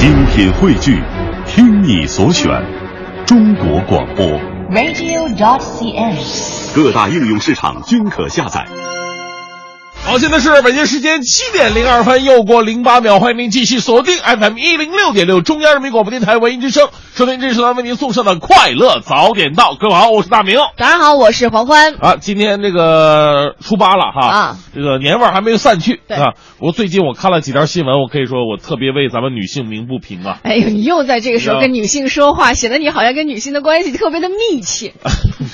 精品汇聚，听你所选，中国广播。radio.dot.cn，。各大应用市场均可下载。好，现在是北京时间七点零二分，又过零八秒，欢迎您继续锁定 FM 一零六点六中央人民广播电台文艺之声，收听这是咱为您送上的快乐早点到。各位好，我是大明。早上好，我是黄欢。啊，今天这个初八了哈，啊，这个年味儿还没有散去对啊。我最近我看了几条新闻，我可以说我特别为咱们女性鸣不平啊。哎呦，你又在这个时候跟女性说话，显得你好像跟女性的关系特别的密切。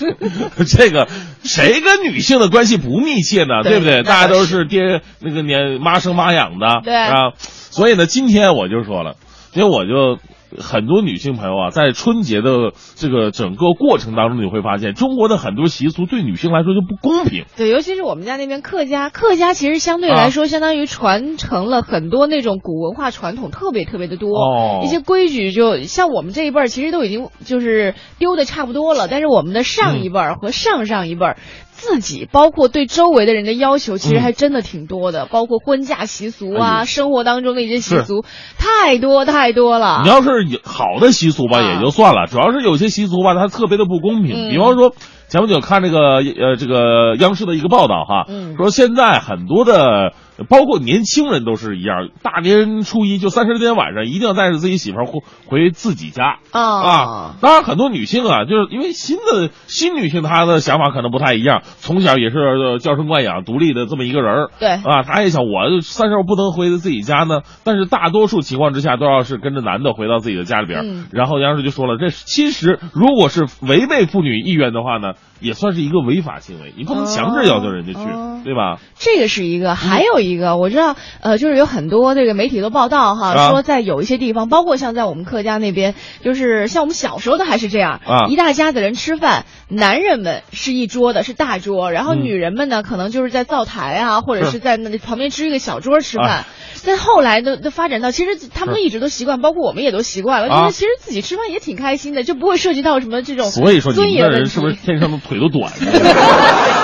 这个谁跟女性的关系不密切呢？对对不对？大家都是是爹那个年妈生妈养的，对啊。所以呢，今天我就说了，因为我就很多女性朋友啊，在春节的这个整个过程当中，你会发现中国的很多习俗对女性来说就不公平。对，尤其是我们家那边客家，客家其实相对来说，相当于传承了很多那种古文化传统，特别特别的多。哦一些规矩就像我们这一辈儿，其实都已经就是丢的差不多了，但是我们的上一辈儿和上上一辈儿。自己包括对周围的人的要求，其实嗯。还真的挺多的，包括婚嫁习俗啊，哎生活当中的一些习俗，太多太多了。你要是有好的习俗吧，啊。也就算了，主要是有些习俗吧，它特别的不公平。嗯。比方说，前不久看这个呃这个央视的一个报道哈，嗯。说现在很多的，包括年轻人都是一样，大年初一就三十天晚上一定要带着自己媳妇儿回回自己家。啊啊，当然，很多女性啊，就是因为新的新女性，她的想法可能不太一样，从小也是呃娇生惯养、独立的这么一个人儿。对。啊，她也想，我三十我不能回自己家呢，但是大多数情况之下都要是跟着男的回到自己的家里边然后央视就说了，这其实如果是违背妇女意愿的话呢，也算是一个违法行为，你不能强制要求人家去，哦对吧？这个是一个，还有一个，我知道，呃，就是有很多这个媒体都报道哈，啊说在有一些地方，包括像在我们客家那边，就是像我们小时候的还是这样，啊一大家子人吃饭，男人们是一桌的，是大桌，然后嗯女人们呢，可能就是在灶台啊，或者是是在那旁边支一个小桌吃饭。哎但后来的的发展到，其实他们一直都习惯，包括我们也都习惯了，啊就是其实自己吃饭也挺开心的，就不会涉及到什么这种所以说你们。的人是不是天生的腿都短？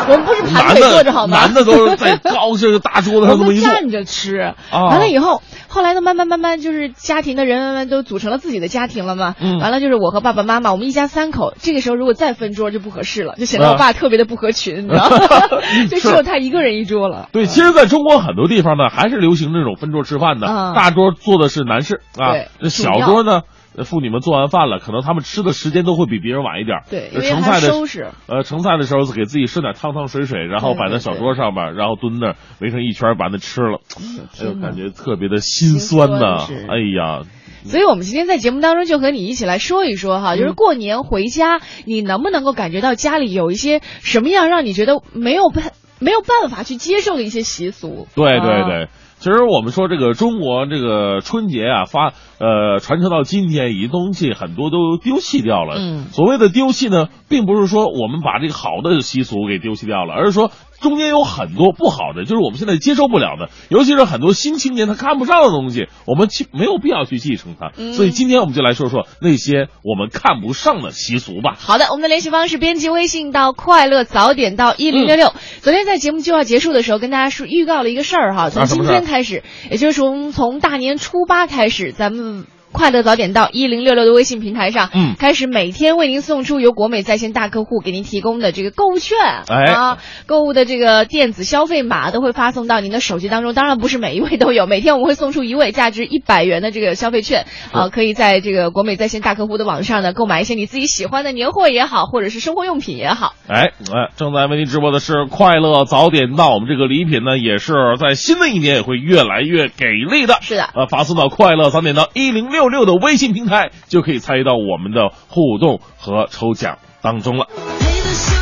我们不是盘腿坐着好吗？男的都是在高这个大桌子我上这么一坐。们站着吃，啊完了以后，后来呢，慢慢慢慢就是家庭的人慢慢都组成了自己的家庭了嘛。嗯完了就是我和爸爸妈妈，我们一家三口。这个时候如果再分桌就不合适了，就显得啊我爸特别的不合群，你知道吗？就只有他一个人一桌了。对，其实在中国很多地方呢，还是流行这种分桌吃饭的。嗯大桌坐的是男士啊，那小桌呢，呃妇女们做完饭了，可能他们吃的时间都会比别人晚一点。对，因菜的收拾。呃，盛菜的时候给自己剩点汤汤水水，然后摆在小桌上面，然后蹲那儿围成一圈把那吃了，哎呦，感觉特别的心酸呐！哎呀，所以，我们今天在节目当中就和你一起来说一说嗯哈，就是过年回家，你能不能够感觉到家里有一些什么样让你觉得没有办没有办法去接受的一些习俗？对对啊对。其实我们说这个中国这个春节啊，发呃传承到今天，一东西很多都丢弃掉了。嗯所谓的丢弃呢，并不是说我们把这个好的习俗给丢弃掉了，而是说中间有很多不好的，就是我们现在接受不了的，尤其是很多新青年他看不上的东西，我们去没有必要去继承它。嗯所以今天我们就来说说那些我们看不上的习俗吧。好的，我们的联系方式编辑微信到快乐早点到一零六六。昨天在节目就要结束的时候，跟大家说预告了一个事儿哈，从今天开始，也就是从从大年初八开始，咱们。快乐早点到一零六六的微信平台上，嗯开始每天为您送出由国美在线大客户给您提供的这个购物券，哎啊，购物的这个电子消费码都会发送到您的手机当中。当然不是每一位都有，每天我们会送出一位价值一百元的这个消费券，啊，可以在这个国美在线大客户的网上呢购买一些你自己喜欢的年货也好，或者是生活用品也好。哎哎，正在为您直播的是快乐早点到，我们这个礼品呢，也是在新的一年也会越来越给力的。是的呃，发送到快乐早点到一零六六六的微信平台，就可以参与到我们的互动和抽奖当中了。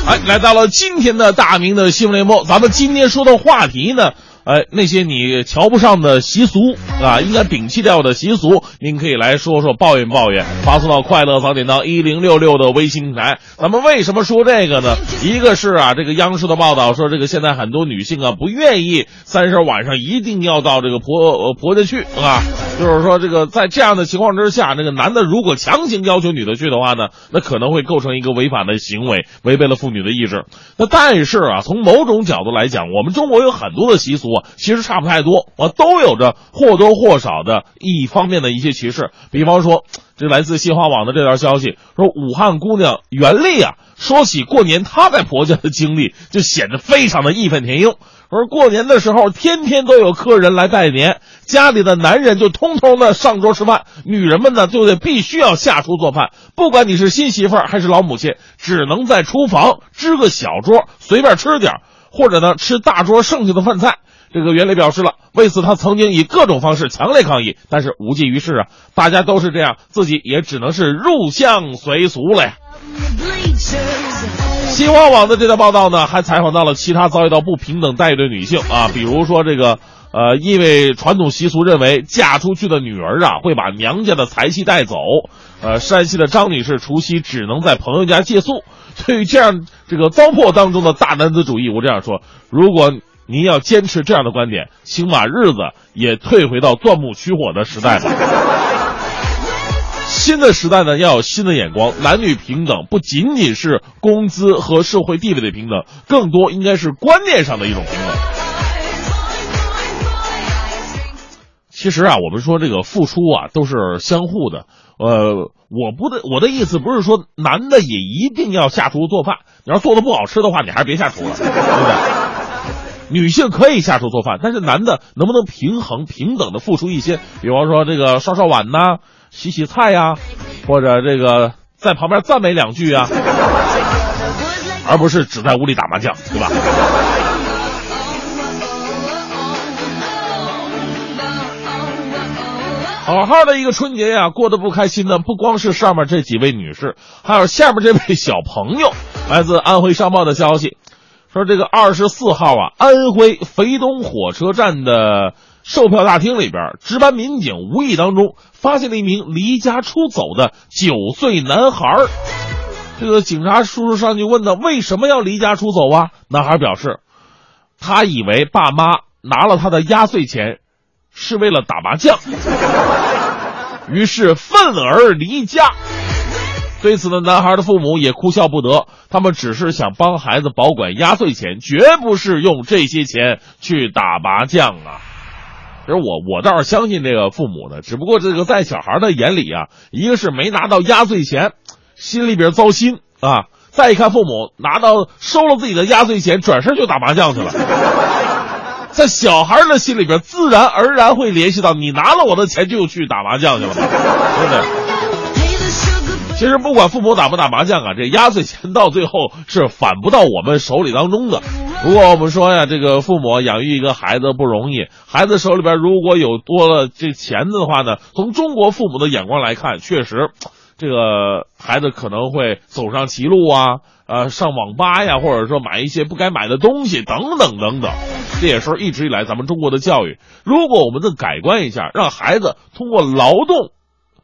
哎，来到了今天的大明的新闻联播，咱们今天说的话题呢，哎，那些你瞧不上的习俗啊，应该摒弃掉的习俗，您可以来说说抱怨抱怨，发送到快乐早点到一零六六的微信平台。咱们为什么说这个呢？一个是啊，这个央视的报道说，这个现在很多女性啊不愿意三十晚上一定要到这个婆婆家去啊，就是说这个在这样的情况之下，这个男的如果强行要求女的去的话呢，那可能会构成一个违法的行为，违背了妇女的意志。那但是啊，从某种角度来讲，我们中国有很多的习俗啊其实差不太多，我，都有着或多或少的一方面的一些歧视。比方说，这来自新华网的这条消息说，武汉姑娘袁丽啊，说起过年她在婆家的经历，就显得非常的义愤填膺。说过年的时候，天天都有客人来拜年，家里的男人就通通的上桌吃饭，女人们呢就得必须要下厨做饭。不管你是新媳妇儿还是老母亲，只能在厨房支个小桌，随便吃点。或者呢，吃大桌剩下的饭菜。这个袁磊表示了，为此他曾经以各种方式强烈抗议，但是无济于事啊！大家都是这样，自己也只能是入乡随俗了呀。新华网的这条报道呢，还采访到了其他遭遇到不平等待遇的女性啊，比如说这个，呃，因为传统习俗认为嫁出去的女儿啊会把娘家的财气带走，呃，山西的张女士除夕只能在朋友家借宿。对于这样这个糟粕当中的大男子主义，我这样说：如果您要坚持这样的观点，请把日子也退回到钻木取火的时代吧。新的时代呢，要有新的眼光，男女平等不仅仅是工资和社会地位的平等，更多应该是观念上的一种平等。其实啊，我们说这个付出啊，都是相互的。呃，我不的，我的意思不是说男的也一定要下厨做饭。你要做的不好吃的话，你还是别下厨了，对不对？女性可以下厨做饭，但是男的能不能平衡、平等的付出一些？比方说这个刷刷碗呐，洗洗菜呀，或者这个在旁边赞美两句啊，而不是只在屋里打麻将，对吧？好好的一个春节呀，过得不开心的不光是上面这几位女士，还有下面这位小朋友。来自安徽商报的消息，说这个二十四号啊，安徽肥东火车站的售票大厅里边，值班民警无意当中发现了一名离家出走的九岁男孩。这个警察叔叔上去问他为什么要离家出走啊？男孩表示，他以为爸妈拿了他的压岁钱。是为了打麻将，于是愤而离家。对此呢，男孩的父母也哭笑不得，他们只是想帮孩子保管压岁钱，绝不是用这些钱去打麻将啊。其实我我倒是相信这个父母的，只不过这个在小孩的眼里啊，一个是没拿到压岁钱，心里边糟心啊；再一看父母拿到收了自己的压岁钱，转身就打麻将去了。在小孩的心里边，自然而然会联系到你拿了我的钱就去打麻将去了，对不对？其实不管父母打不打麻将啊，这压岁钱到最后是返不到我们手里当中的。如果我们说呀，这个父母养育一个孩子不容易，孩子手里边如果有多了这钱的话呢，从中国父母的眼光来看，确实，这个孩子可能会走上歧路啊。呃，上网吧呀，或者说买一些不该买的东西，等等等等，这也是一直以来咱们中国的教育。如果我们再改观一下，让孩子通过劳动，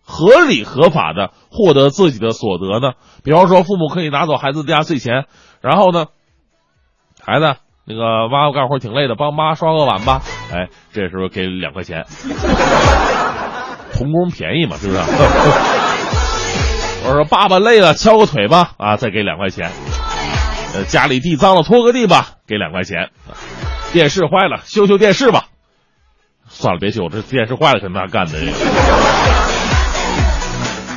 合理合法的获得自己的所得呢？比方说，父母可以拿走孩子的压岁钱，然后呢，孩子那个妈妈干活挺累的，帮妈刷个碗吧。哎，这时候给两块钱，童工便宜嘛，是不是？我说爸爸累了，敲个腿吧，啊，再给两块钱。呃，家里地脏了，拖个地吧，给两块钱。电视坏了，修修电视吧。算了，别修，这电视坏了，肯定干的。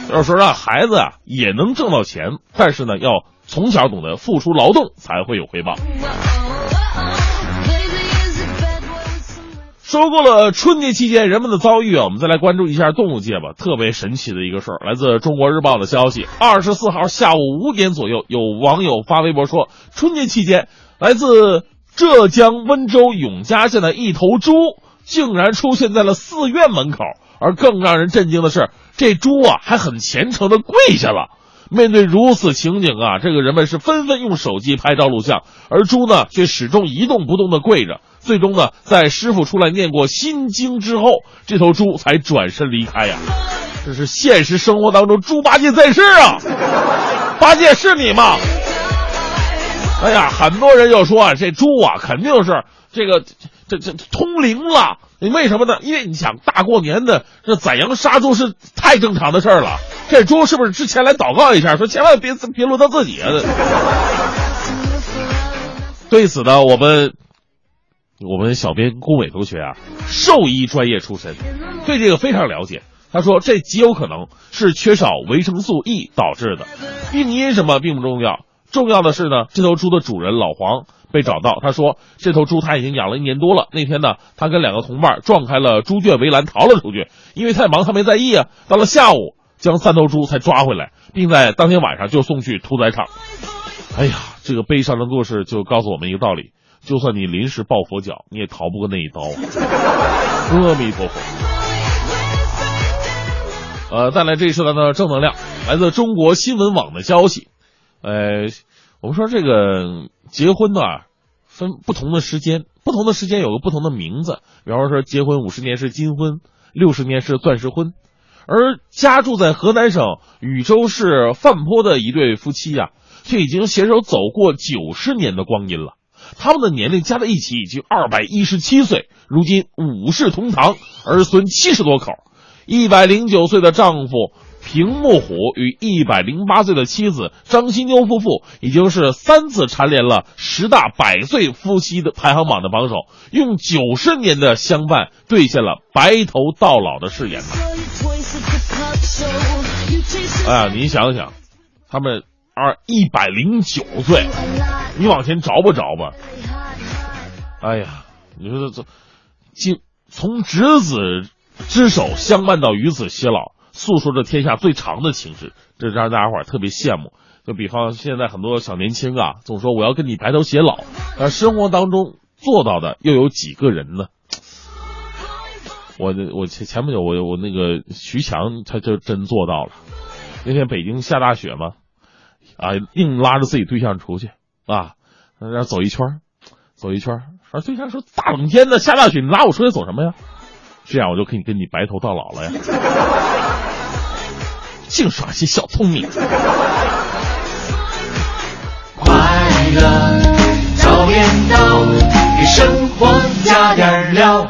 要说让孩子啊也能挣到钱，但是呢，要从小懂得付出劳动，才会有回报。说过了春节期间人们的遭遇啊，我们再来关注一下动物界吧。特别神奇的一个事儿，来自《中国日报》的消息：二十四号下午五点左右，有网友发微博说，春节期间，来自浙江温州永嘉县的一头猪竟然出现在了寺院门口，而更让人震惊的是，这猪啊还很虔诚的跪下了。面对如此情景啊，这个人们是纷纷用手机拍照录像，而猪呢却始终一动不动的跪着。最终呢，在师傅出来念过心经之后，这头猪才转身离开呀。这是现实生活当中猪八戒在世啊！八戒是你吗？哎呀，很多人就说啊，这猪啊肯定是这个这这通灵了。你为什么呢？因为你想大过年的这宰羊杀猪是太正常的事儿了。这猪是不是之前来祷告一下，说千万别别轮到自己啊？对此呢，我们。我们小编龚伟同学啊，兽医专业出身，对这个非常了解。他说，这极有可能是缺少维生素 E 导致的，病因什么并不重要，重要的是呢，这头猪的主人老黄被找到。他说，这头猪他已经养了一年多了。那天呢，他跟两个同伴撞开了猪圈围栏逃了出去，因为太忙他没在意啊。到了下午，将三头猪才抓回来，并在当天晚上就送去屠宰场。哎呀，这个悲伤的故事就告诉我们一个道理：就算你临时抱佛脚，你也逃不过那一刀。阿弥陀佛。呃，带来这一时段的正能量，来自中国新闻网的消息。呃，我们说这个结婚呢，分不同的时间，不同的时间有个不同的名字。比方说，结婚五十年是金婚，六十年是钻石婚。而家住在河南省禹州市范坡的一对夫妻呀，却已经携手走过九十年的光阴了。他们的年龄加在一起已经二百一十七岁，如今五世同堂，儿孙七十多口。一百零九岁的丈夫平木虎与一百零八岁的妻子张新妞夫妇，已经是三次蝉联了十大百岁夫妻的排行榜的榜首，用九十年的相伴兑现了白头到老的誓言。哎呀，你想想，他们二一百零九岁，你往前找不着吧？哎呀，你说这这，经从侄子。之手相伴到与子偕老，诉说着天下最长的情史，这让大家伙特别羡慕。就比方现在很多小年轻啊，总说我要跟你白头偕老，而生活当中做到的又有几个人呢？我我前前不久我我那个徐强他就真做到了。那天北京下大雪嘛，啊，硬拉着自己对象出去啊，那走一圈，走一圈，说对象说大冷天的下大雪，你拉我出去走什么呀？这样我就可以跟你白头到老了呀！净耍些小聪明。快乐早点到，给生活加点料。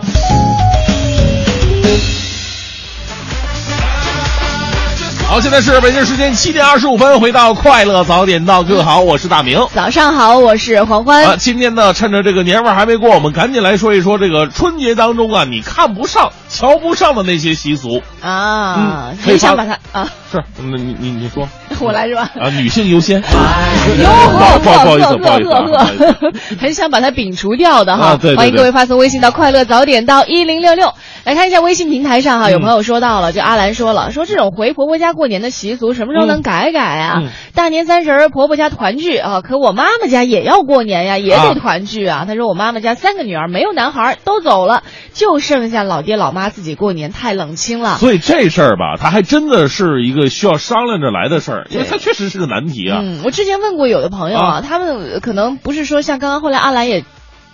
好，现在是北京时间七点二十五分，回到快乐早点到，各位好，我是大明。早上好，我是黄欢。啊，今天呢，趁着这个年味还没过，我们赶紧来说一说这个春节当中啊，你看不上、瞧不上的那些习俗啊。嗯，想把它啊，是，那你你你说，我来是吧？啊，女性优先。哟呵，不好意思，不好意思，很想把它摒除掉的哈。对，欢迎各位发送微信到快乐早点到一零六六。来看一下微信平台上哈，有朋友说到了，就阿兰说了，说这种回婆婆家过年的习俗什么时候能改改啊？大年三十婆婆家团聚啊，可我妈妈家也要过年呀，也得团聚啊。她说我妈妈家三个女儿没有男孩，都走了，就剩下老爹老妈自己过年，太冷清了。所以这事儿吧，他还真的是一个需要商量着来的事儿，因为它确实是个难题啊。嗯，我之前问过有的朋友啊，他们可能不是说像刚刚后来阿兰也。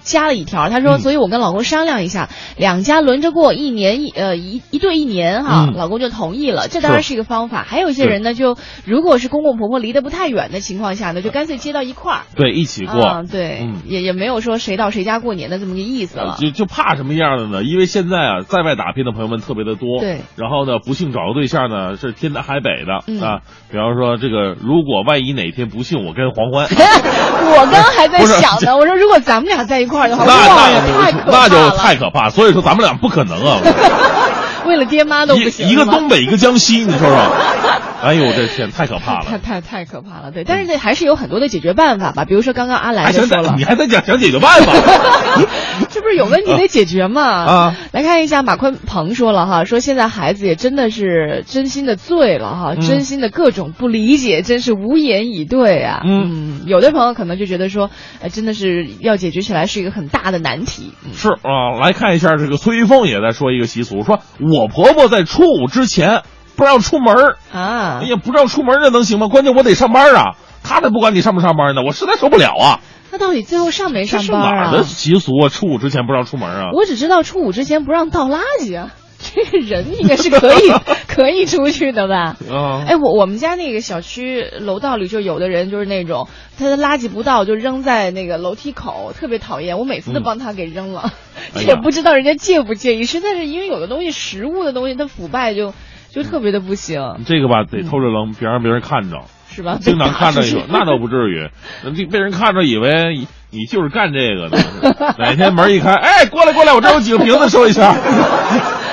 加了一条，他说，所以我跟老公商量一下，两家轮着过一年一呃一一对一年哈，老公就同意了，这当然是一个方法。还有一些人呢，就如果是公公婆婆离得不太远的情况下呢，就干脆接到一块儿，对，一起过，对，也也没有说谁到谁家过年的这么个意思了。就就怕什么样的呢？因为现在啊，在外打拼的朋友们特别的多，对，然后呢，不幸找个对象呢是天南海北的啊。比方说这个，如果万一哪天不幸我跟黄欢，我刚还在 想呢，我说如果咱们俩在一块。那那那就太可怕，所以说咱们俩不可能啊。为了爹妈都不行，一个东北，一个江西，你说说。哎呦，我这天太可怕了，太太太可怕了。对，但是这还是有很多的解决办法吧，比如说刚刚阿来说了，你还在讲讲解决办法，这不是有问题得解决吗？啊，来看一下马坤鹏说了哈，说现在孩子也真的是真心的醉了哈，真心的各种不理解，真是无言以对啊。嗯，有的朋友可能就觉得说，哎，真的是要解决起来是一个很大的难题。是啊，来看一下这个崔玉凤也在说一个习俗，说我婆婆在初五之前。不让出门啊！哎呀，不让出门这能行吗？关键我得上班啊！他才不管你上不上班呢，我实在受不了啊！那到底最后上没上班啊？哪的习俗啊？初五之前不让出门啊？我只知道初五之前不让倒垃圾啊。这个人应该是可以 可以出去的吧？啊！哎，我我们家那个小区楼道里就有的人就是那种他的垃圾不倒就扔在那个楼梯口，特别讨厌。我每次都帮他给扔了，也不知道人家介不介意。实在是因为有的东西食物的东西它腐败就。就特别的不行，这个吧得偷着扔，别让别人看着，是吧？经常看着有，那倒不至于，被被人看着以为你就是干这个的。哪天门一开，哎，过来过来，我这有几个瓶子收一下。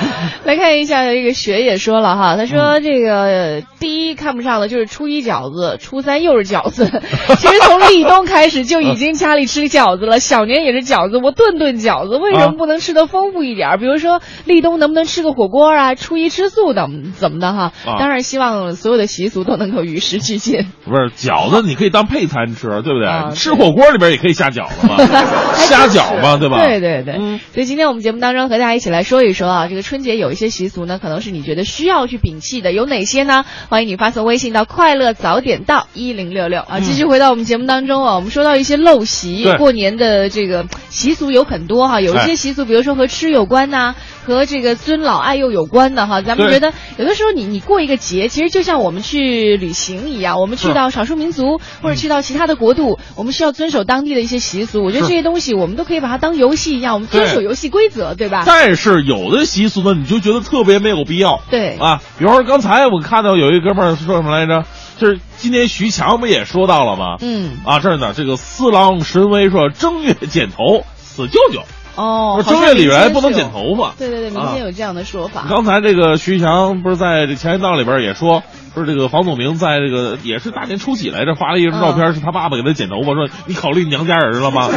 来看一下，这个雪也说了哈，他嗯说这个第一看不上的就是初一饺子，初三又是饺子。其实从立冬开始就已经家里吃饺子了，小年也是饺子，我顿顿饺子，为什么不能吃的丰富一点儿？比如说立冬能不能吃个火锅啊？初一吃素等怎么的哈？啊当然希望所有的习俗都能够与时俱进。不是饺子，你可以当配餐吃，对不对？吃火锅里边也可以下饺子嘛，虾饺嘛，对吧？对对对，嗯所以今天我们节目当中和大家一起来说一说啊，这个春节有一些习俗呢，可能是你觉得需要去摒弃的，有哪些呢？欢迎你发送微信到快乐早点到一零六六啊。继续回到我们节目当中啊，我们说到一些陋习，过年的这个习俗有很多哈，有一些哎习俗，比如说和吃有关呐、和这个尊老爱幼有关的哈。咱们觉得有的时候你你过一个节，其实就像我们去旅行一样，我们去到少数民族或者去到其他的国度，我们需要遵守当地的一些习俗。我觉得这些东西我们都可以把它当游戏一样，我们遵守游戏规则，对吧？但是有的习俗呢，你就觉得特别没有必要。对啊，比方说刚才我看到有一哥们儿说什么来着？就是今天徐强不也说到了吗？嗯，啊，这儿呢，这个四郎神威说正月剪头死舅舅，哦，正月里边不能剪。头发。对对对，民啊间有这样的说法。刚才这个徐强不是在这前一档里边也说，说这个房祖名在这个也是大年初几来着，发了一张照片，是他爸爸给他剪头发，说你考虑娘家人了吗？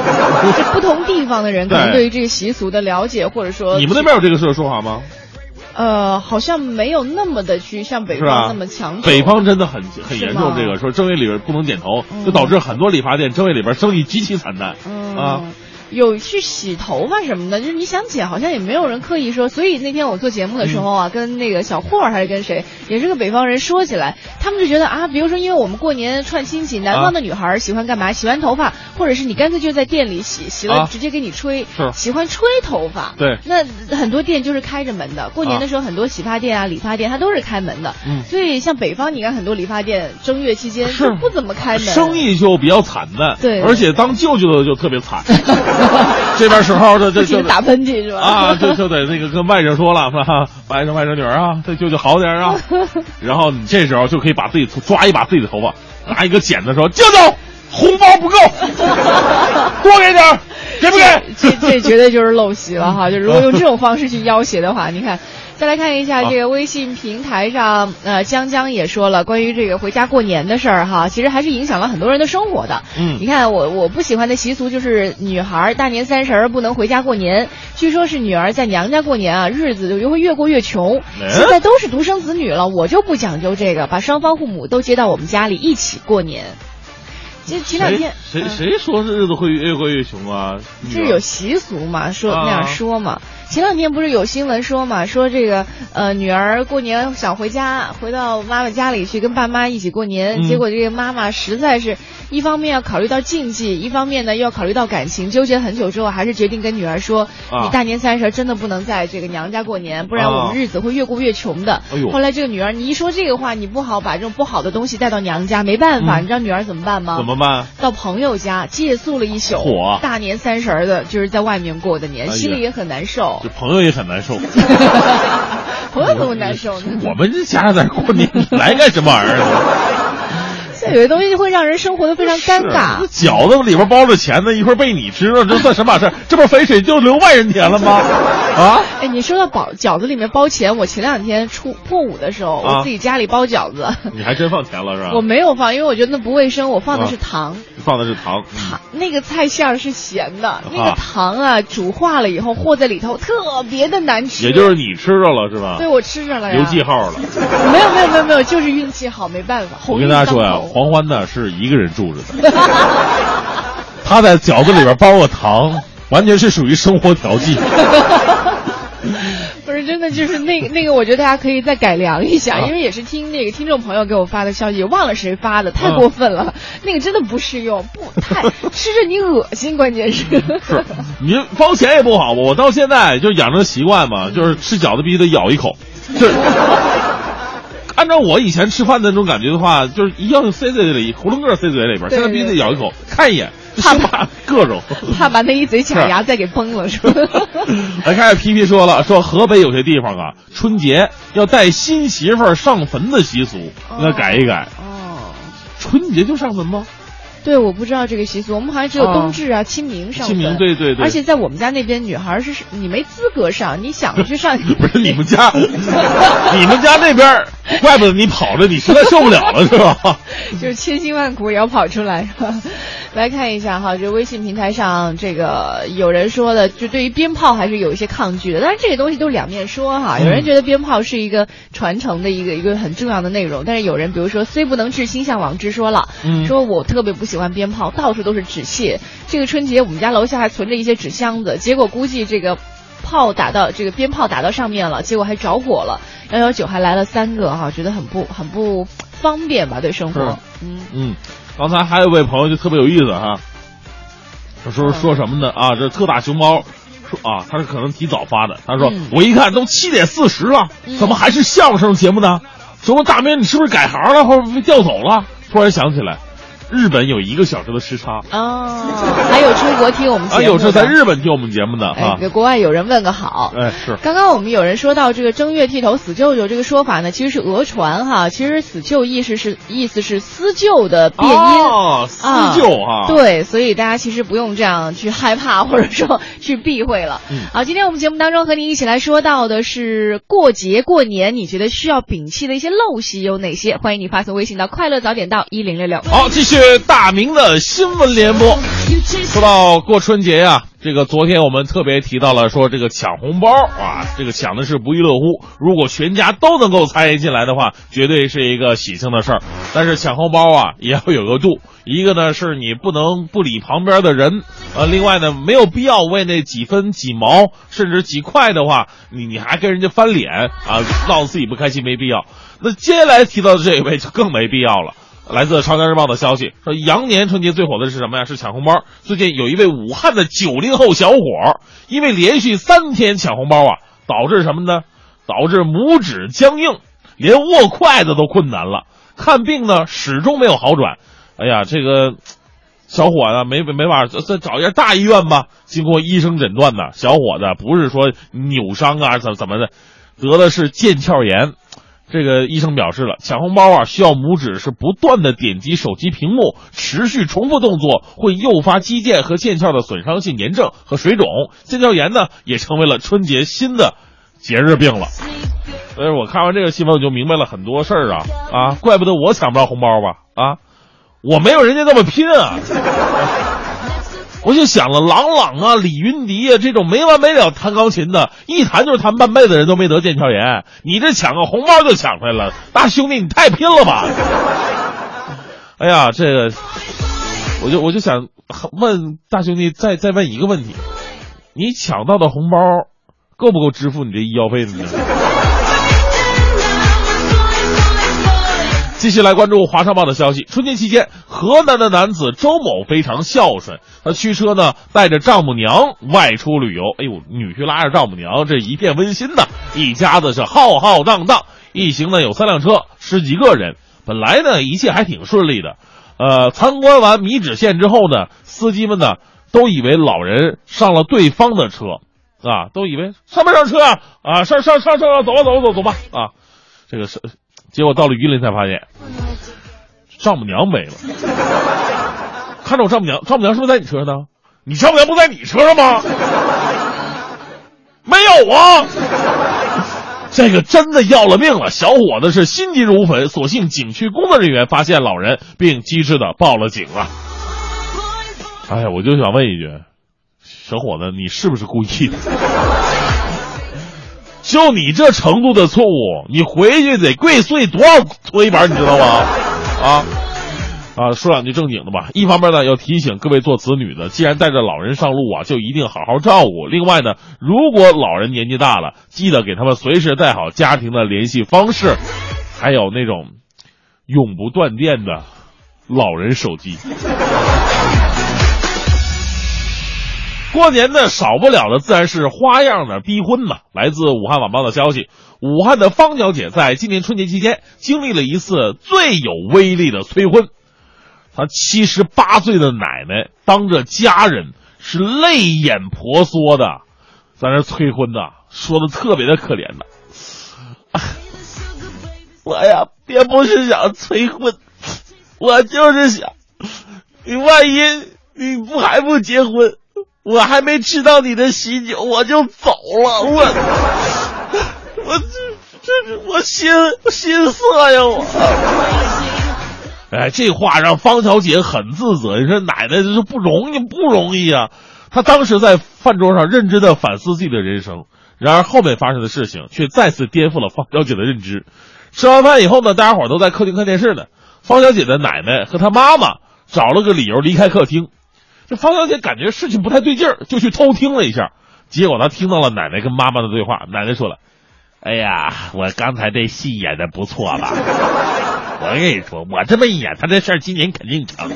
这 不同地方的人可能对对于这个习俗的了解，或者说你们那边有这个说说法吗？呃，好像没有那么的去像北方那么强。北方真的很很严重，这个说正月里边不能剪头，嗯就导致很多理发店正月里边生意极其惨淡。嗯啊有去洗头发什么的，就是你想剪，好像也没有人刻意说。所以那天我做节目的时候啊，跟那个小霍还是跟谁，也是个北方人说起来，他们就觉得啊，比如说因为我们过年串亲戚，南方的女孩喜欢干嘛？洗完头发，或者是你干脆就在店里洗，洗了啊。直接给你吹，是。喜欢吹头发。对。那很多店就是开着门的，过年的时候很多洗发店啊、理发店它都是开门的。嗯。所以像北方，你看很多理发店正月期间是。就不怎么开门，生意就比较惨淡，对。而且当舅舅的就特别惨，这边时候这这就打喷嚏是吧？啊，就就得那个跟外甥说了，是吧？外甥外甥女儿啊，对舅舅好点啊。然后你这时候就可以把自己抓一把自己的头发，拿一个剪子说：“舅舅，红包不够，多给点儿，给不给？”这这绝对就是陋习了哈！就如果用这种方式去要挟的话，你看，再来看一下这个微信平台上，呃，江江也说了关于这个回家过年的事儿哈，其实还是影响了很多人的生活的。嗯你看我我不喜欢的习俗就是女孩大年三十儿不能回家过年，据说是女儿在娘家过年啊，日子就会越过越穷。哎现在都是独生子女了，我就不讲究这个，把双方父母都接到我们家里一起过年。其实前两天谁嗯谁说日子会越过越穷啊？这是有习俗嘛，说啊那样说嘛。前两天不是有新闻说嘛，说这个呃女儿过年想回家，回到妈妈家里去跟爸妈一起过年，嗯结果这个妈妈实在是一方面要考虑到经济，一方面呢又要考虑到感情，纠结很久之后，还是决定跟女儿说，啊你大年三十真的不能在这个娘家过年，不然我啊们日子会越过越穷的。哎呦后来这个女儿，你一说这个话，你不好把这种不好的东西带到娘家，没办法，嗯你知道女儿怎么办吗？怎么办？到朋友家借宿了一宿，嚯大年三十儿的，就是在外面过的年，哎心里也很难受这。朋友也很难受。朋友怎么难受呢？我们这家在过年，你来干什么玩意儿？像有些东西就会让人生活的非常尴尬。饺子里边包着钱呢，一会儿被你吃了，这算什么码事儿？这不是肥水就流外人田了吗？啊？哎，你说到包饺子里面包钱，我前两天初破五的时候，啊我自己家里包饺子，你还真放钱了是吧？我没有放，因为我觉得那不卫生，我放的是糖。放的是糖，糖那个菜馅儿是咸的，那啊个糖啊煮化了以后和在里头，特别的难吃。也就是你吃着了是吧？对我吃着了呀。留记号了。没有没有没有没有，就是运气好，没办法。我跟大家说呀，黄欢呢是一个人住着的，他在饺子里边包个糖，完全是属于生活调剂。不是真的，就是那个那个，我觉得大家可以再改良一下，啊因为也是听那个听众朋友给我发的消息，忘了谁发的，太嗯过分了，那个真的不适用，不太吃着你恶心，关键是。是，你包钱也不好吧？我到现在就养成习惯嘛，就是吃饺子必须得咬一口，就是。按照我以前吃饭的那种感觉的话，就是一定要塞嘴里，囫囵个塞嘴里边，对现在必须得咬一口，看一眼，怕生怕硌着。怕把那一嘴假牙再给崩了，是吧？来看看皮皮说了，说河北有些地方啊，春节要带新媳妇儿上坟的习俗，应该改一改。哦，春节就上坟吗？对，我不知道这个习俗，我们好像只有啊冬至啊、清明上清明对对对而且在我们家那边，女孩是是你没资格上，你想去上 不是你们家，你们家那边，怪不得你跑着，你实在受不了了是吧？就是千辛万苦也要跑出来，是吧？来看一下哈，这微信平台上这个有人说的，就对于鞭炮还是有一些抗拒的。但是这个东西都两面说哈，有人觉得鞭炮是一个传承的一个一个很重要的内容，但是有人比如说虽不能至，心向往之说了，嗯说我特别不喜欢鞭炮，到处都是纸屑。这个春节我们家楼下还存着一些纸箱子，结果估计这个。炮打到这个鞭炮打到上面了，结果还着火了。幺幺九还来了三个哈，觉得很不很不方便吧，对生活。嗯，嗯，刚才还有位朋友就特别有意思哈，他说说什么呢？啊，这特大熊猫。说啊，他是可能提早发的。他说：“嗯我一看都七点四十了，嗯怎么还是相声节目呢？什么大明，你是不是改行了，或者被调走了？”突然想起来，日本有一个小时的时差哦，还有出国听我们节啊，目的有这在日本听我们节目的哎啊，，给国外有人问个好。哎是。刚刚我们有人说到这个正月剃头死舅舅这个说法呢，其实是讹传哈。其实死舅意思是意思是思旧的变音。哦，思旧哈、对，所以大家其实不用这样去害怕，或者说去避讳了。嗯好，今天我们节目当中和您一起来说到的是过节过年，你觉得需要摒弃的一些陋习有哪些？欢迎你发送微信到快乐早点到一零六六。好，继续大明的新闻联播。说到过春节呀、这个昨天我们特别提到了说这个抢红包啊，这个抢的是不亦乐乎。如果全家都能够参与进来的话，绝对是一个喜庆的事儿。但是抢红包啊也要有个度，一个呢是你不能不理旁边的人，呃，另外呢没有必要为那几分几毛甚至几块的话，你你还跟人家翻脸啊，闹得自己不开心，没必要。那接下来提到的这一位就更没必要了。来自《长江日报》的消息说，羊年春节最火的是什么呀？是抢红包。最近有一位武汉的九零后小伙，因为连续三天抢红包啊，导致什么呢？导致拇指僵硬，连握筷子都困难了。看病呢，始终没有好转。哎呀，这个小伙子没没法，再再找一家大医院吧。经过医生诊断呢，小伙子不是说扭伤啊，怎怎么的，得的是腱鞘炎。这个医生表示了，抢红包啊需要拇指是不断的点击手机屏幕，持续重复动作会诱发肌腱和腱鞘的损伤性炎症和水肿。腱鞘炎呢也成为了春节新的节日病了。所以我看完这个新闻，我就明白了很多事儿啊啊，怪不得我抢不着红包吧啊，我没有人家那么拼啊。我就想了，郎朗啊、李云迪啊这种没完没了弹钢琴的，一弹就是弹半辈子人都没得腱鞘炎，你这抢个红包就抢出来了，大兄弟你太拼了吧！哎呀，这个，我就我就想问大兄弟再再问一个问题，你抢到的红包够不够支付你这医药费呢？继续来关注华商报的消息。春节期间，河南的男子周某非常孝顺，他驱车呢带着丈母娘外出旅游。哎呦，女婿拉着丈母娘，这一片温馨呐！一家子是浩浩荡荡，一行呢有三辆车，十几个人。本来呢一切还挺顺利的，呃，参观完米脂县之后呢，司机们呢都以为老人上了对方的车，啊，都以为上没上车啊？啊，上上上上，走吧走吧走走吧啊！这个是，结果到了榆林才发现，丈母娘没了。看着我丈母娘，丈母娘是不是在你车上呢？你丈母娘不在你车上吗？没有啊。这个真的要了命了，小伙子是心急如焚，所幸景区工作人员发现老人，并机智的报了警啊。哎呀，我就想问一句，小伙子，你是不是故意的？就你这程度的错误，你回去得跪碎多少搓衣板，你知道吗？啊啊，说两句正经的吧。一方面呢，要提醒各位做子女的，既然带着老人上路啊，就一定好好照顾。另外呢，如果老人年纪大了，记得给他们随时带好家庭的联系方式，还有那种永不断电的老人手机。过年呢，少不了的自然是花样的逼婚嘛。来自武汉晚报的消息，武汉的方小姐在今年春节期间经历了一次最有威力的催婚。她七十八岁的奶奶当着家人是泪眼婆娑的，在那催婚呐，说的特别的可怜的。我呀，别不是想催婚，我就是想你万一你不还不结婚，我还没吃到你的喜酒我就走了，我我这这是我心我心塞呀我。哎，这话让方小姐很自责。你说奶奶这是不容易，不容易啊！她当时在饭桌上认真的反思自己的人生，然而后面发生的事情却再次颠覆了方小姐的认知。吃完饭以后呢，大家伙都在客厅看电视呢。方小姐的奶奶和她妈妈找了个理由离开客厅。这方小姐感觉事情不太对劲儿，就去偷听了一下。结果她听到了奶奶跟妈妈的对话。奶奶说了：“哎呀，我刚才这戏演的不错吧？” 我跟你说，我这么一演，他这事儿今年肯定成。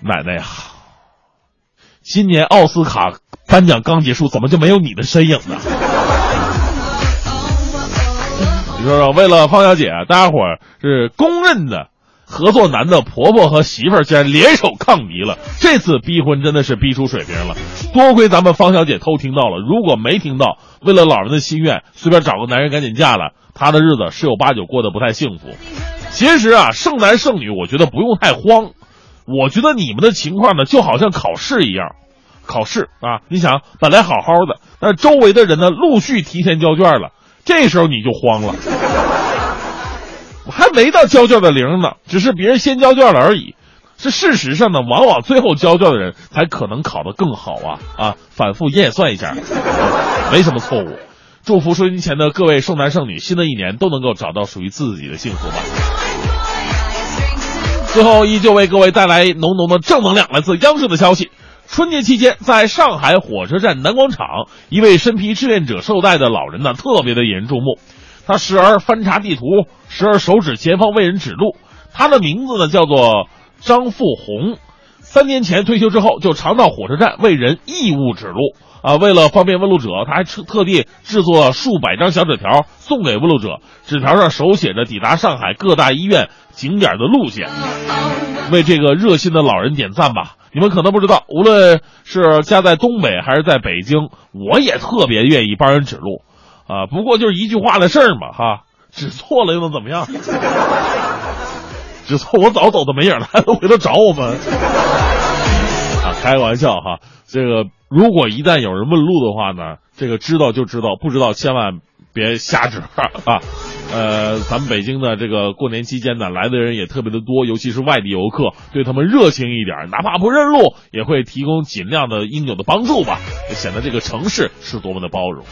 奶奶呀，今年奥斯卡颁奖刚结束，怎么就没有你的身影呢？你说说，为了方小姐，大家伙是公认的合作男的婆婆和媳妇儿竟然联手抗敌了。这次逼婚真的是逼出水平了，多亏咱们方小姐偷听到了，如果没听到，为了老人的心愿，随便找个男人赶紧嫁了，她的日子十有八九过得不太幸福。其实啊，剩男剩女，我觉得不用太慌。我觉得你们的情况呢，就好像考试一样，考试啊，你想本来好好的，但周围的人呢陆续提前交卷了，这时候你就慌了。我还没到交卷的铃呢，只是别人先交卷了而已。这事实上呢，往往最后交卷的人才可能考得更好啊啊！反复验算一下，没什么错误。祝福收音前的各位剩男剩女，新的一年都能够找到属于自己的幸福吧。最后，依旧为各位带来浓浓的正能量。来自央视的消息：春节期间，在上海火车站南广场，一位身披志愿者绶带的老人呢，特别的引人注目。他时而翻查地图，时而手指前方为人指路。他的名字呢，叫做张富红。三年前退休之后，就常到火车站为人义务指路。啊，为了方便问路者，他还特特地制作数百张小纸条送给问路者，纸条上手写着抵达上海各大医院景点的路线。为这个热心的老人点赞吧！你们可能不知道，无论是家在东北还是在北京，我也特别愿意帮人指路。啊，不过就是一句话的事儿嘛，哈，指错了又能怎么样？指错我早走的没影了，还能回头找我们？啊，开个玩笑哈，这个。如果一旦有人问路的话呢，这个知道就知道，不知道千万别瞎指啊。呃，咱们北京的这个过年期间呢，来的人也特别的多，尤其是外地游客，对他们热情一点，哪怕不认路，也会提供尽量的应有的帮助吧，显得这个城市是多么的包容。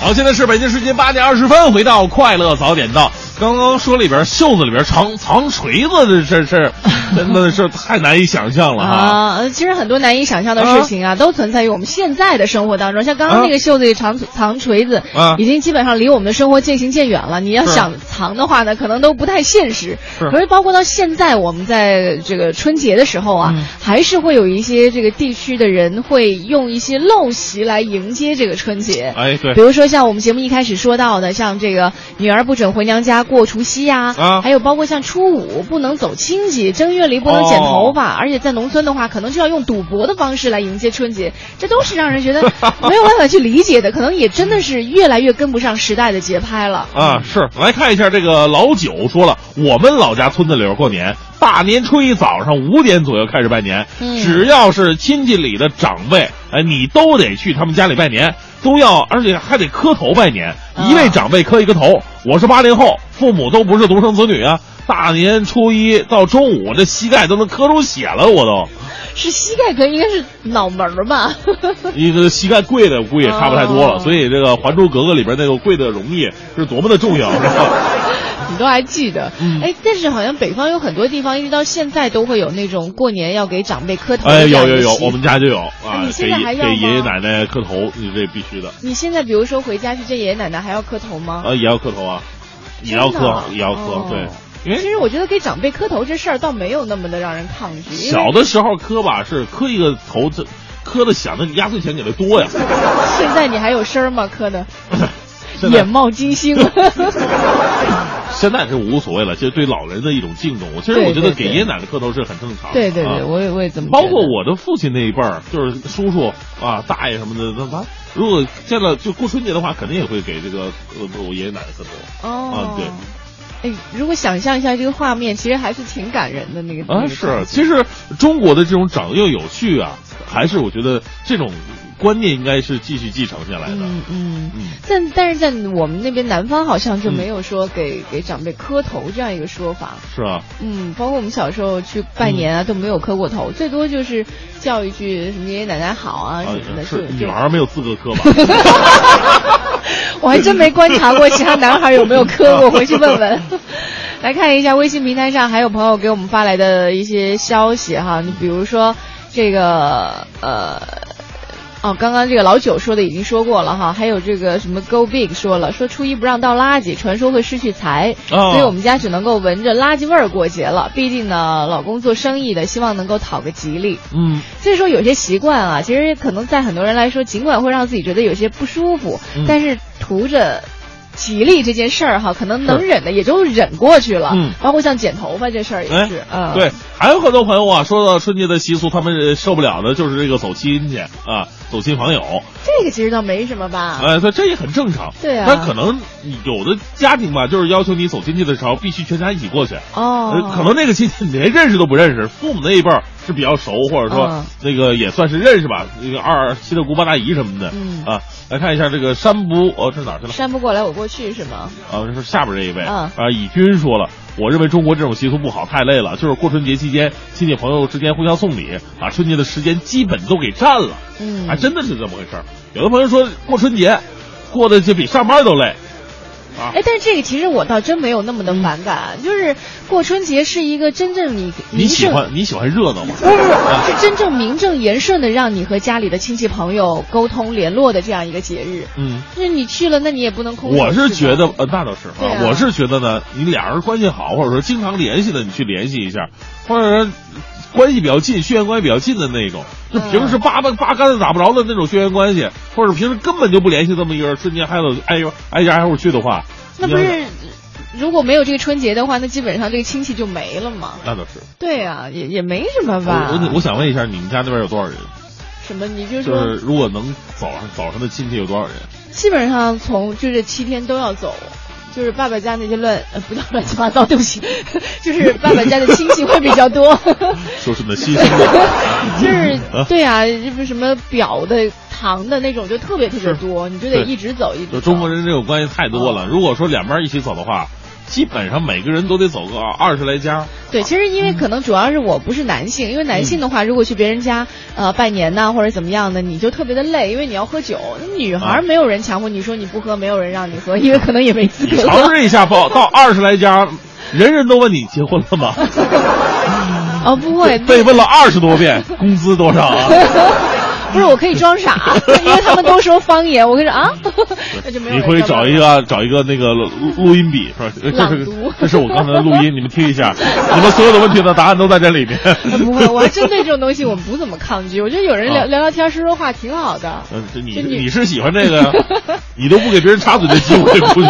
好，现在是北京时间八点二十分，回到快乐早点到。刚刚说里边袖子里边藏藏锤子这事事，真的 是太难以想象了哈。啊，其实很多难以想象的事情啊，都存在于我们现在的生活当中。像刚刚那个袖子里藏藏锤子，啊已经基本上离我们的生活渐行渐远了。你要想藏的话呢，可能都不太现实。可是包括到现在，我们在这个春节的时候啊，还是会有一些这个地区的人会用一些陋习来迎接这个春节。哎，对，比如说像我们节目一开始说到的，像这个女儿不准回娘家。过除夕呀，啊，还有包括像初五不能走亲戚，正月里不能剪头发，而且在农村的话，可能就要用赌博的方式来迎接春节，这都是让人觉得没有办法去理解的，可能也真的是越来越跟不上时代的节拍了。啊，是，来看一下这个老九说了，我们老家村子里边过年，大年初一早上五点左右开始拜年，只要是亲戚里的长辈，哎，你都得去他们家里拜年。都要，而且还得磕头拜年，一位长辈磕一个头。我是八零后，父母都不是独生子女啊。大年初一到中午，这膝盖都能磕出血了，我都。是膝盖磕，应该是脑门儿吧？一个膝盖跪的，估计也差不太多了。所以这个《还珠格格》里边那个跪的容易是多么的重要，是吧？你都还记得？哎，但是好像北方有很多地方一直到现在都会有那种过年要给长辈磕头。哎，有有有，我们家就有啊。你现在还要给爷爷奶奶磕头，你这必须的。你现在比如说回家去见爷爷奶奶，还要磕头吗？啊，也要磕头啊，也要磕，也要磕，对。其实我觉得给长辈磕头这事儿倒没有那么的让人抗拒。小的时候磕吧，是磕一个头，这磕的响的压岁钱给的多呀。现在你还有声吗？磕的？眼冒金星。现在是无所谓了，其实对老人的一种敬重。其实我觉得给爷爷奶奶磕头是很正常。对对对，我也我也这么。包括我的父亲那一辈儿，就是叔叔啊、大爷什么的，那他如果见了就过春节的话，肯定也会给这个呃我爷爷奶奶磕头。哦。啊，对。哎，如果想象一下这个画面，其实还是挺感人的那个。啊，是，其实中国的这种长幼有序啊，还是我觉得这种。观念应该是继续继承下来的。嗯嗯嗯。但但是在我们那边南方好像就没有说给给长辈磕头这样一个说法。是啊。嗯，包括我们小时候去拜年啊都没有磕过头，最多就是叫一句什么爷爷奶奶好啊什么的。是女孩没有资格磕吧？我还真没观察过其他男孩有没有磕过，回去问问。来看一下微信平台上还有朋友给我们发来的一些消息哈，你比如说这个呃。哦，刚刚这个老九说的已经说过了哈，还有这个什么 Go Big 说了，说初一不让倒垃圾，传说会失去财，所以我们家只能够闻着垃圾味儿过节了。毕竟呢，老公做生意的，希望能够讨个吉利。嗯，所以说有些习惯啊，其实可能在很多人来说，尽管会让自己觉得有些不舒服，但是图着。吉利这件事儿哈，可能能忍的也就忍过去了。嗯，包括像剪头发这事儿也是。嗯，对，还有很多朋友啊，说到春节的习俗，他们受不了的就是这个走亲戚啊，走亲访友。这个其实倒没什么吧？哎，对，这也很正常。对啊。但可能有的家庭吧，就是要求你走亲戚的时候必须全家一起过去。哦。可能那个亲戚你连认识都不认识，父母那一辈儿是比较熟，或者说那个也算是认识吧，那个二七的姑八大姨什么的。嗯。啊。来看一下这个山不哦，这哪去了？山不过来我过去是吗？啊，这是下边这一位啊。以军说了，我认为中国这种习俗不好，太累了。就是过春节期间，亲戚朋友之间互相送礼，把春节的时间基本都给占了。嗯，还真的是这么回事儿有的朋友说过春节，过得就比上班都累。哎，但是这个其实我倒真没有那么的反感，就是过春节是一个真正你你喜欢你喜欢热闹吗？不是，是真正名正言顺的让你和家里的亲戚朋友沟通联络的这样一个节日。嗯，那你去了，那你也不能空。我是觉得，呃，那倒是啊，我是觉得呢，你俩人关系好，或者说经常联系的，你去联系一下，或者说关系比较近、血缘关系比较近的那种，就平时八八八竿子打不着的那种血缘关系，或者平时根本就不联系这么一个人，瞬间还得挨挨家挨户去的话。那不是，如果没有这个春节的话，那基本上这个亲戚就没了嘛。那倒是。对啊，也也没什么吧。我我想问一下，你们家那边有多少人？什么？你就说，就是如果能早上早上的亲戚有多少人？基本上从就这七天都要走。就是爸爸家那些乱呃不叫乱七八糟，对不起，就是爸爸家的亲戚会比较多。说什么牺牲的？就是对啊，就是什么表的堂的那种，就特别特别多，你就得一直走一直。就中国人这种关系太多了，如果说两边一起走的话。基本上每个人都得走个二十来家。对，其实因为可能主要是我不是男性，因为男性的话，如果去别人家呃拜年呐或者怎么样的，你就特别的累，因为你要喝酒。女孩没有人强迫你说你不喝，没有人让你喝，因为可能也没资格。尝试一下，报到 二十来家，人人都问你结婚了吗？哦，不会。被问了二十多遍，工资多少啊？不是，我可以装傻，因为他们都说方言。我跟你说啊，那就没有。你会找一个找一个那个录录音笔是吧？这是这是我刚才的录音，你们听一下。你们所有的问题的答案都在这里面。不会，我还针对这种东西，我不怎么抗拒。我觉得有人聊聊聊天、说说话挺好的。嗯，你你是喜欢这个呀？你都不给别人插嘴的机会，不是？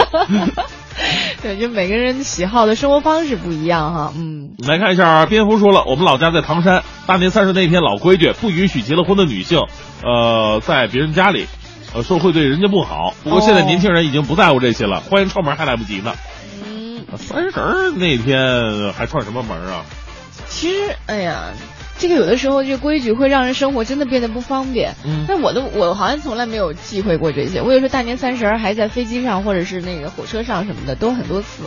对，就每个人喜好的生活方式不一样哈。嗯，来看一下，蝙蝠说了，我们老家在唐山，大年三十那天老规矩，不允许结了婚的女性，呃，在别人家里，呃，说会对人家不好。不过现在年轻人已经不在乎这些了，欢迎串门还来不及呢。嗯，三十那天还串什么门啊？其实，哎呀。这个有的时候，这个规矩会让人生活真的变得不方便。嗯，但我都我好像从来没有忌讳过这些。我有时候大年三十还在飞机上或者是那个火车上什么的，都很多次，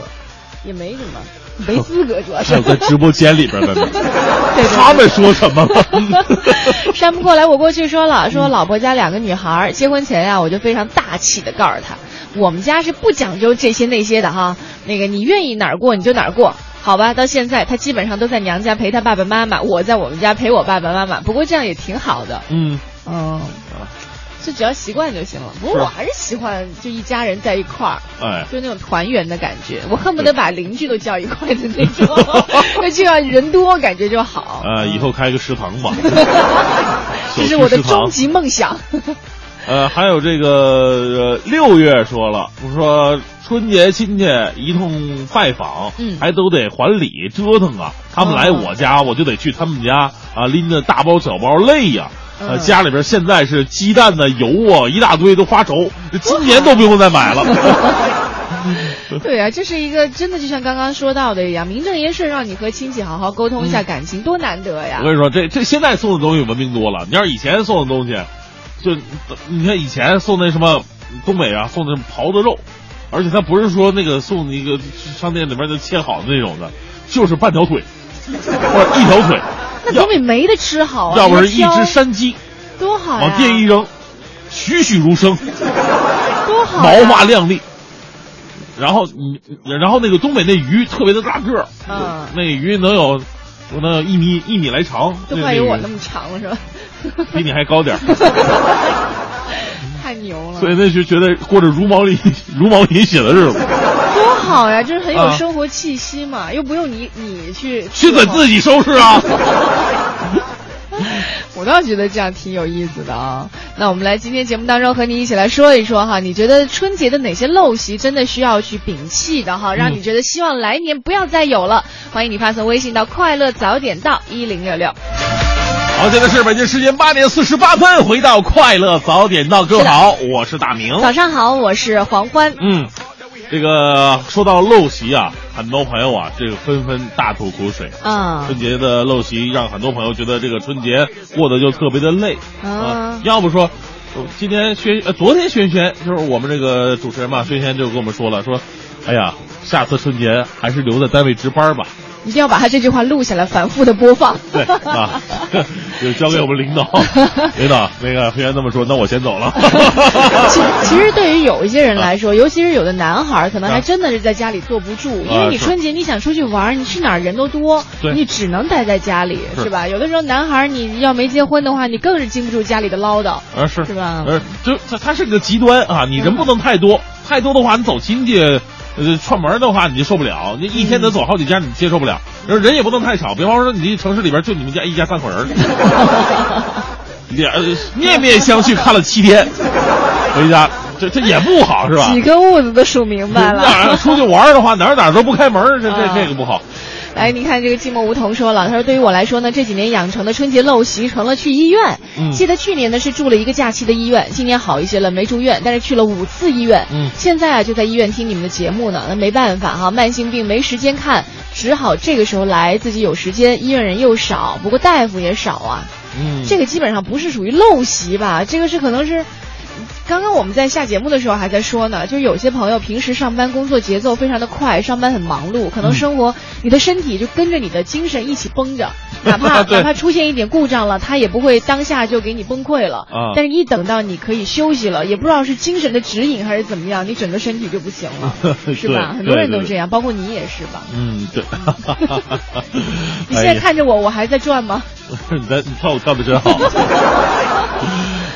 也没什么，没资格主要是。在直播间里边的 他们说什么了？扇不过来，我过去说了，说老婆家两个女孩结婚前呀，我就非常大气的告诉她，我们家是不讲究这些那些的哈。那个你愿意哪儿过你就哪儿过。好吧，到现在他基本上都在娘家陪他爸爸妈妈，我在我们家陪我爸爸妈妈。不过这样也挺好的。嗯嗯，就只要习惯就行了。不过我还是喜欢就一家人在一块儿，哎，就那种团圆的感觉。我恨不得把邻居都叫一块的那种，那这样人多感觉就好。呃，以后开个食堂吧，这是我的终极梦想。呃，还有这个六月说了，说。春节亲戚一通拜访，嗯，还都得还礼折腾啊。他们来我家，我就得去他们家啊，拎着大包小包累呀。呃，家里边现在是鸡蛋的油啊，一大堆都发愁，今年都不用再买了。对啊，这是一个真的就像刚刚说到的一样，名正言顺让你和亲戚好好沟通一下感情，多难得呀我！跟你说，这这现在送的东西文明多了。你要是以前送的东西，就你看以前送那什么东北啊，送的狍子肉，而且他不是说那个送一个商店里面就切好的那种的，就是半条腿或者一条腿，那总比没得吃好啊！要不是一只山鸡多好呀，往店一扔，栩栩如生，多好呀，毛发亮丽。然后你，然后那个东北那鱼特别的大个儿，嗯那鱼能有能有一米一米来长，都快有我那么长了是吧？比你还高点儿。太牛了，所以那就觉得过着茹毛饮 茹毛饮血的日子，多好呀！就是很有啊生活气息嘛，又不用你你去去得自己收拾啊。我倒觉得这样挺有意思的啊。那我们来今天节目当中和你一起来说一说哈，你觉得春节的哪些陋习真的需要去摒弃的哈，让你觉得希望来年不要再有了？欢迎你发送微信到快乐早点到一零六六。好，现在是北京时间八点四十八分，回到快乐早点到，各位好，我是大明。早上好，我是黄欢。嗯，这个说到陋习啊，很多朋友啊，这个纷纷大吐苦水。啊春节的陋习让很多朋友觉得这个春节过得就特别的累啊要不说，呃今天轩呃昨天轩轩就是我们这个主持人嘛，轩轩就跟我们说了，说，哎呀，下次春节还是留在单位值班吧。一定要把他这句话录下来，反复的播放。对啊，就交给我们领导，领导那个轩轩这么说，那我先走了。其其实对于有一些人来说，尤其是有的男孩，可能还真的是在家里坐不住，因为你春节你想出去玩，你去哪儿人都多对，你只能待在家里，是是吧？有的时候男孩你要没结婚的话，你更是经不住家里的唠叨。啊，是是吧呃，就他他是个极端啊，你人不能太多，太多的话，你走亲戚，呃，串门的话你就受不了，你一天得走好几家，你接受不了。然后人也不能太少，比方说你城市里边就你们家一家三口人儿，脸呃面面相觑看了七天，回家这这也不好是吧？几个屋子都数明白了。出去玩儿的话，哪儿哪儿都不开门儿，这这啊这个不好。来，你看这个寂寞梧桐说了，他说对于我来说呢，这几年养成的春节陋习成了去医院。嗯记得去年呢是住了一个假期的医院，今年好一些了，没住院，但是去了五次医院。嗯现在啊就在医院听你们的节目呢，那没办法哈，慢性病没时间看，只好这个时候来，自己有时间，医院人又少，不过大夫也少啊。嗯，这个基本上不是属于陋习吧？这个是可能是，刚刚我们在下节目的时候还在说呢，就是有些朋友平时上班工作节奏非常的快，上班很忙碌，可能嗯生活、你的身体就跟着你的精神一起绷着，哪怕哪怕出现一点故障了，他也不会当下就给你崩溃了。啊但是一等到你可以休息了，也不知道是精神的指引还是怎么样，你整个身体就不行了，是吧？很多人都这样，包括你也是吧？嗯，对。你现在看着我，我还在转吗？你在你跳舞跳的真好。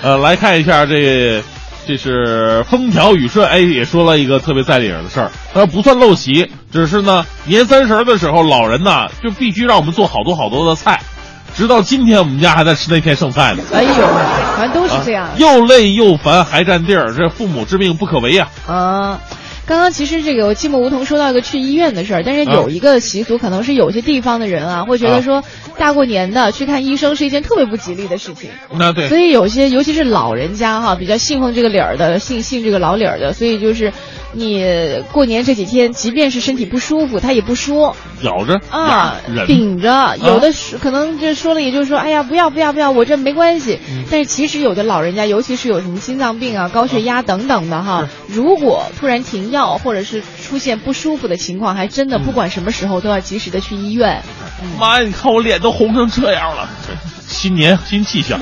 呃，来看一下这，这是风调雨顺，哎，也说了一个特别在理的事儿。他说不算陋习，只是呢，年三十的时候，老人呐就必须让我们做好多好多的菜，直到今天我们家还在吃那天剩菜呢。哎呦，反正都是这样。啊又累又烦，还占地儿，这父母之命不可违呀、啊，刚刚其实这个寂寞梧桐说到一个去医院的事儿，但是有一个习俗，可能是有些地方的人啊，会觉得说大过年的去看医生是一件特别不吉利的事情，那对。所以有些尤其是老人家哈，比较信奉这个理儿的，信信这个老理儿的，所以就是你过年这几天，即便是身体不舒服，他也不说。咬着啊，忍。顶着，有的是可能就说了，也就是说，哎呀，不要不要不要，我这没关系。嗯。但是其实有的老人家，尤其是有什么心脏病啊、高血压等等的哈，如果突然停药或者是出现不舒服的情况，还真的不管什么时候都要及时的去医院。妈呀！你看我脸都红成这样了，新年新气象，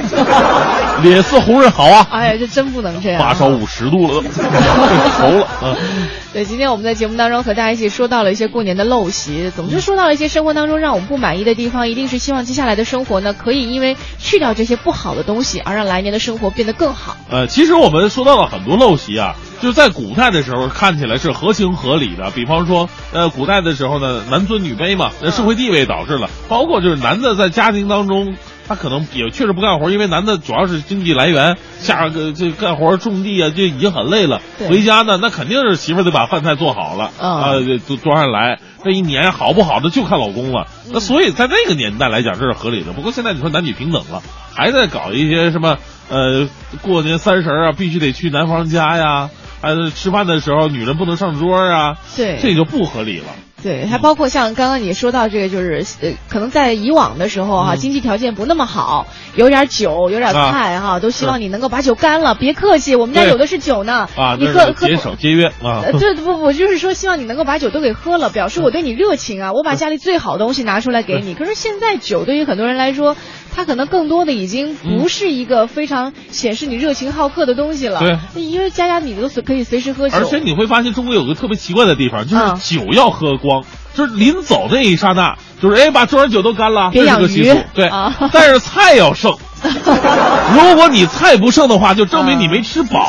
脸色红润好啊！哎呀，这真不能这样。发烧五十度了，愁了啊！对，今天我们在节目当中和大家一起说到了一些过年的陋习，总之说到了一些生活当中让我们不满意的地方，一定是希望接下来的生活呢，可以因为去掉这些不好的东西，而让来年的生活变得更好。呃，其实我们说到了很多陋习啊，就是在古代的时候看起来是合情合理的。比方说，呃，古代的时候呢，男尊女卑嘛，那社会地位导致了，包括就是男的在家庭当中。他可能也确实不干活，因为男的主要是经济来源，下个这干活种地啊，就已经很累了。回家呢，那肯定是媳妇儿得把饭菜做好了，嗯啊，都端上来。这一年好不好的就看老公了。那所以在那个年代来讲，这是合理的。不过现在你说男女平等了，还在搞一些什么呃，过年三十啊，必须得去男方家呀，呃，吃饭的时候女人不能上桌啊，对，这就不合理了。对，还包括像刚刚你说到这个，就是呃，可能在以往的时候哈，经济条件不那么好，有点酒，有点菜哈，都希望你能够把酒干了，别客气，我们家有的是酒呢。啊，你喝节省节约啊。对不不，就是说希望你能够把酒都给喝了，表示我对你热情啊，我把家里最好的东西拿出来给你。可是现在酒对于很多人来说，它可能更多的已经不是一个非常显示你热情好客的东西了。对，因为家家你都随可以随时喝酒。而且你会发现中国有个特别奇怪的地方，就是酒要喝光。就是临走那一刹那，就是哎，把桌上酒都干了，这是个习俗。对，但是菜要剩。如果你菜不剩的话，就证明你没吃饱，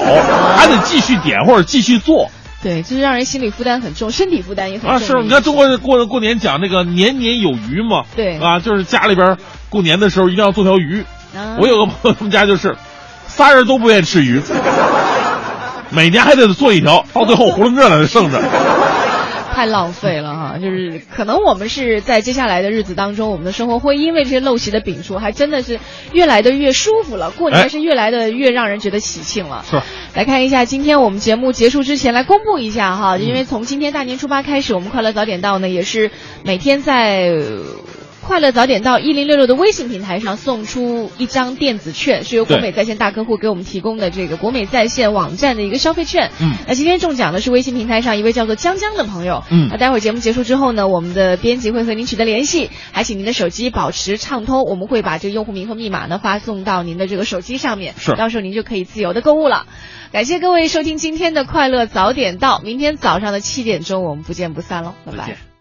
还得继续点或者继续做。对，就是让人心理负担很重，身体负担也很重。啊，是你看中国人过过年讲那个年年有余嘛。对。啊，就是家里边过年的时候一定要做条鱼。我有个朋友，他们家就是，仨人都不愿意吃鱼，每年还得做一条，到最后囫囵个来剩着。太浪费了哈，就是可能我们是在接下来的日子当中，我们的生活会因为这些陋习的摒除，还真的是越来的越舒服了。过年是越来的越让人觉得喜庆了。是，来看一下今天我们节目结束之前来公布一下哈，因为从今天大年初八开始，我们快乐早点到呢，也是每天在。快乐早点到一零六六的微信平台上送出一张电子券，是由国美在线大客户给我们提供的这个国美在线网站的一个消费券。嗯，那今天中奖的是微信平台上一位叫做江江的朋友。嗯，那待会儿节目结束之后呢，我们的编辑会和您取得联系，还请您的手机保持畅通，我们会把这个用户名和密码呢发送到您的这个手机上面。是，到时候您就可以自由的购物了。感谢各位收听今天的快乐早点到，明天早上的七点钟我们不见不散喽，拜拜。